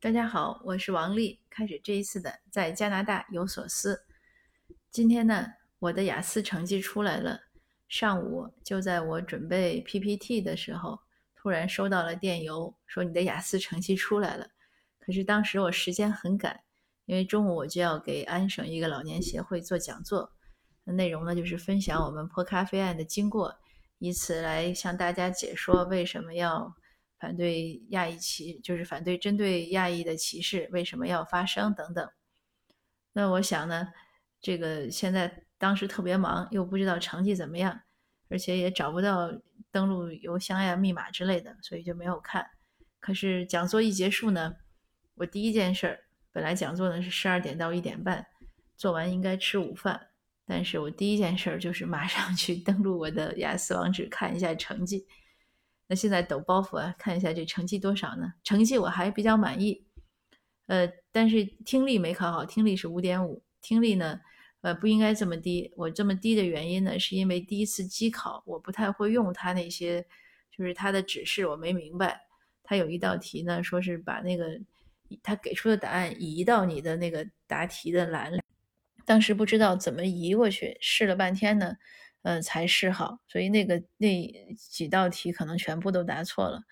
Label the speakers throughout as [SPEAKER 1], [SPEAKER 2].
[SPEAKER 1] 大家好，我是王丽，开始这一次的在加拿大有所思。今天呢，我的雅思成绩出来了。上午就在我准备 PPT 的时候，突然收到了电邮，说你的雅思成绩出来了。可是当时我时间很赶，因为中午我就要给安省一个老年协会做讲座，内容呢就是分享我们泼咖啡案的经过，以此来向大家解说为什么要。反对亚裔歧，就是反对针对亚裔的歧视，为什么要发生等等？那我想呢，这个现在当时特别忙，又不知道成绩怎么样，而且也找不到登录邮箱呀、密码之类的，所以就没有看。可是讲座一结束呢，我第一件事儿，本来讲座呢是十二点到一点半，做完应该吃午饭，但是我第一件事儿就是马上去登录我的雅思网址看一下成绩。那现在抖包袱啊，看一下这成绩多少呢？成绩我还比较满意，呃，但是听力没考好，听力是五点五，听力呢，呃，不应该这么低。我这么低的原因呢，是因为第一次机考我不太会用它那些，就是它的指示我没明白。它有一道题呢，说是把那个他给出的答案移到你的那个答题的栏里，当时不知道怎么移过去，试了半天呢。呃，才是好，所以那个那几道题可能全部都答错了。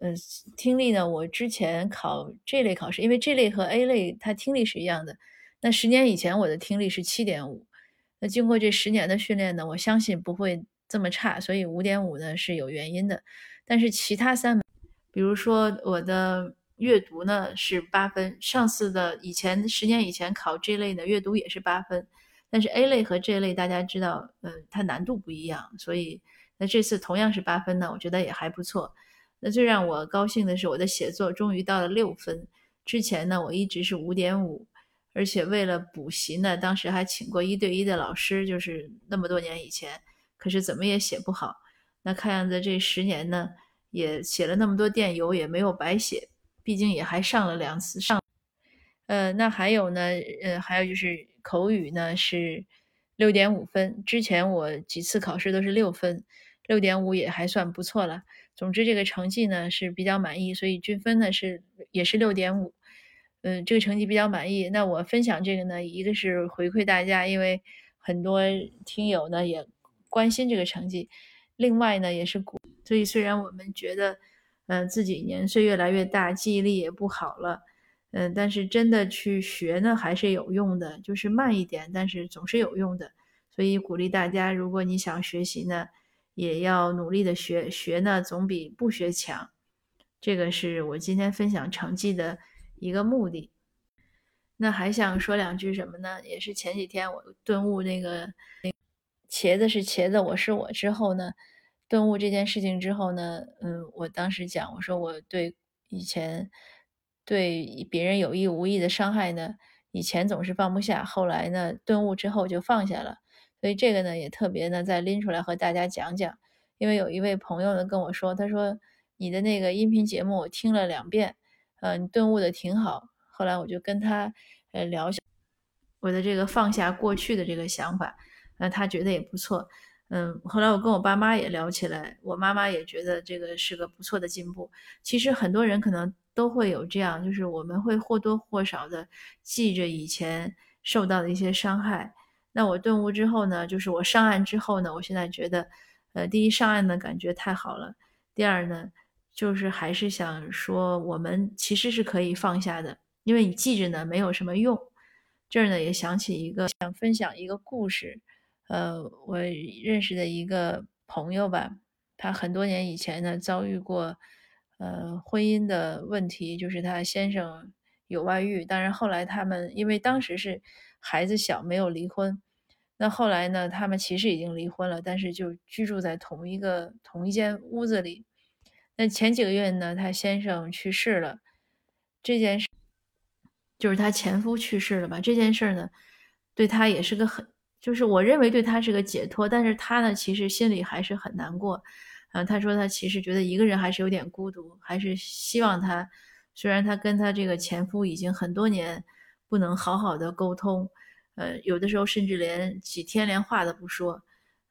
[SPEAKER 1] 呃，听力呢，我之前考这类考试，因为这类和 A 类它听力是一样的。那十年以前我的听力是七点五，那经过这十年的训练呢，我相信不会这么差，所以五点五呢是有原因的。但是其他三门，比如说我的阅读呢是八分，上次的以前十年以前考这类的阅读也是八分。但是 A 类和这类大家知道，嗯，它难度不一样，所以那这次同样是八分呢，我觉得也还不错。那最让我高兴的是，我的写作终于到了六分。之前呢，我一直是五点五，而且为了补习呢，当时还请过一对一的老师，就是那么多年以前，可是怎么也写不好。那看样子这十年呢，也写了那么多电邮，也没有白写，毕竟也还上了两次上。呃，那还有呢，呃，还有就是。口语呢是六点五分，之前我几次考试都是六分，六点五也还算不错了。总之这个成绩呢是比较满意，所以均分呢是也是六点五，嗯，这个成绩比较满意。那我分享这个呢，一个是回馈大家，因为很多听友呢也关心这个成绩，另外呢也是鼓。所以虽然我们觉得，嗯，自己年岁越来越大，记忆力也不好了。嗯，但是真的去学呢，还是有用的，就是慢一点，但是总是有用的。所以鼓励大家，如果你想学习呢，也要努力的学，学呢总比不学强。这个是我今天分享成绩的一个目的。那还想说两句什么呢？也是前几天我顿悟那个那茄子是茄子，我是我之后呢，顿悟这件事情之后呢，嗯，我当时讲，我说我对以前。对别人有意无意的伤害呢，以前总是放不下，后来呢顿悟之后就放下了。所以这个呢也特别呢再拎出来和大家讲讲。因为有一位朋友呢跟我说，他说你的那个音频节目我听了两遍，呃，你顿悟的挺好。后来我就跟他呃聊下我的这个放下过去的这个想法，那他觉得也不错。嗯，后来我跟我爸妈也聊起来，我妈妈也觉得这个是个不错的进步。其实很多人可能。都会有这样，就是我们会或多或少的记着以前受到的一些伤害。那我顿悟之后呢，就是我上岸之后呢，我现在觉得，呃，第一上岸的感觉太好了。第二呢，就是还是想说，我们其实是可以放下的，因为你记着呢没有什么用。这儿呢也想起一个，想分享一个故事。呃，我认识的一个朋友吧，他很多年以前呢遭遇过。呃，婚姻的问题就是他先生有外遇，当然后来他们因为当时是孩子小，没有离婚。那后来呢，他们其实已经离婚了，但是就居住在同一个同一间屋子里。那前几个月呢，他先生去世了，这件事就是他前夫去世了吧？这件事呢，对他也是个很，就是我认为对他是个解脱，但是他呢，其实心里还是很难过。嗯，他说他其实觉得一个人还是有点孤独，还是希望他，虽然他跟他这个前夫已经很多年不能好好的沟通，呃，有的时候甚至连几天连话都不说，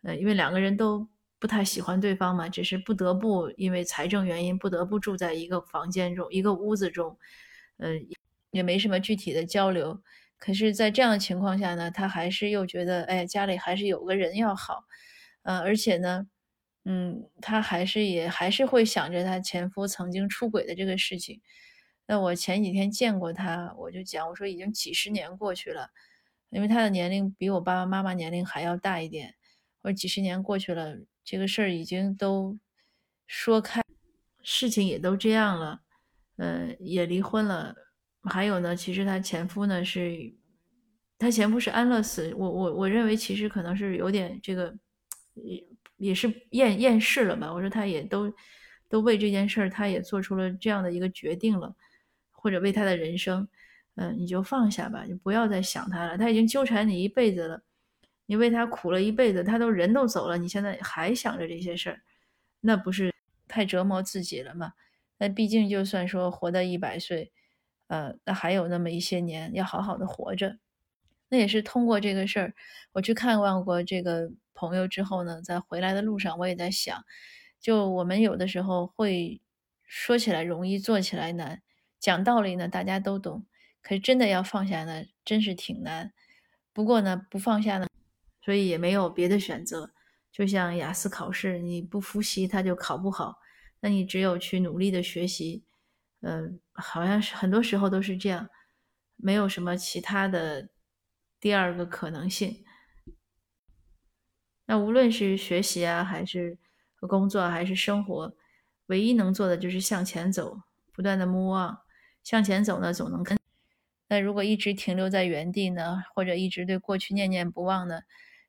[SPEAKER 1] 呃，因为两个人都不太喜欢对方嘛，只是不得不因为财政原因不得不住在一个房间中一个屋子中，呃，也没什么具体的交流。可是，在这样的情况下呢，他还是又觉得，哎，家里还是有个人要好，呃，而且呢，嗯，他还是也还是会想着他前夫曾经出轨的这个事情。那我前几天见过他，我就讲，我说已经几十年过去了，因为他的年龄比我爸爸妈妈年龄还要大一点。我说几十年过去了，这个事儿已经都说开，事情也都这样了，呃，也离婚了。还有呢，其实她前夫呢是，她前夫是安乐死。我我我认为其实可能是有点这个，也也是厌厌世了吧。我说他也都都为这件事儿，他也做出了这样的一个决定了，或者为他的人生，嗯，你就放下吧，就不要再想他了。他已经纠缠你一辈子了，你为他苦了一辈子，他都人都走了，你现在还想着这些事儿，那不是太折磨自己了吗？那毕竟就算说活到一百岁。呃，那还有那么一些年要好好的活着，那也是通过这个事儿，我去看望过这个朋友之后呢，在回来的路上，我也在想，就我们有的时候会说起来容易，做起来难，讲道理呢大家都懂，可是真的要放下呢，真是挺难。不过呢，不放下呢，所以也没有别的选择。就像雅思考试，你不复习他就考不好，那你只有去努力的学习。嗯，好像是很多时候都是这样，没有什么其他的第二个可能性。那无论是学习啊，还是工作，还是生活，唯一能做的就是向前走，不断的 move on。向前走呢，总能跟。那如果一直停留在原地呢，或者一直对过去念念不忘呢，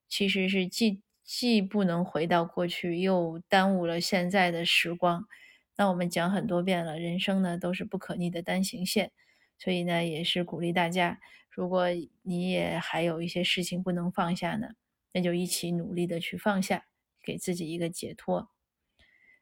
[SPEAKER 1] 其实是既既不能回到过去，又耽误了现在的时光。那我们讲很多遍了，人生呢都是不可逆的单行线，所以呢也是鼓励大家，如果你也还有一些事情不能放下呢，那就一起努力的去放下，给自己一个解脱。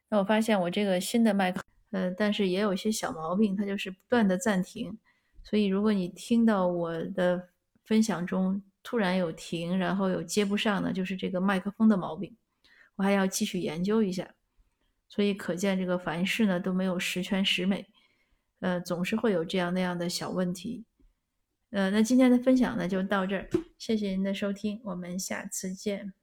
[SPEAKER 1] 那我发现我这个新的麦克，呃，但是也有一些小毛病，它就是不断的暂停，所以如果你听到我的分享中突然有停，然后有接不上呢，就是这个麦克风的毛病，我还要继续研究一下。所以可见，这个凡事呢都没有十全十美，呃，总是会有这样那样的小问题。呃，那今天的分享呢就到这儿，谢谢您的收听，我们下次见。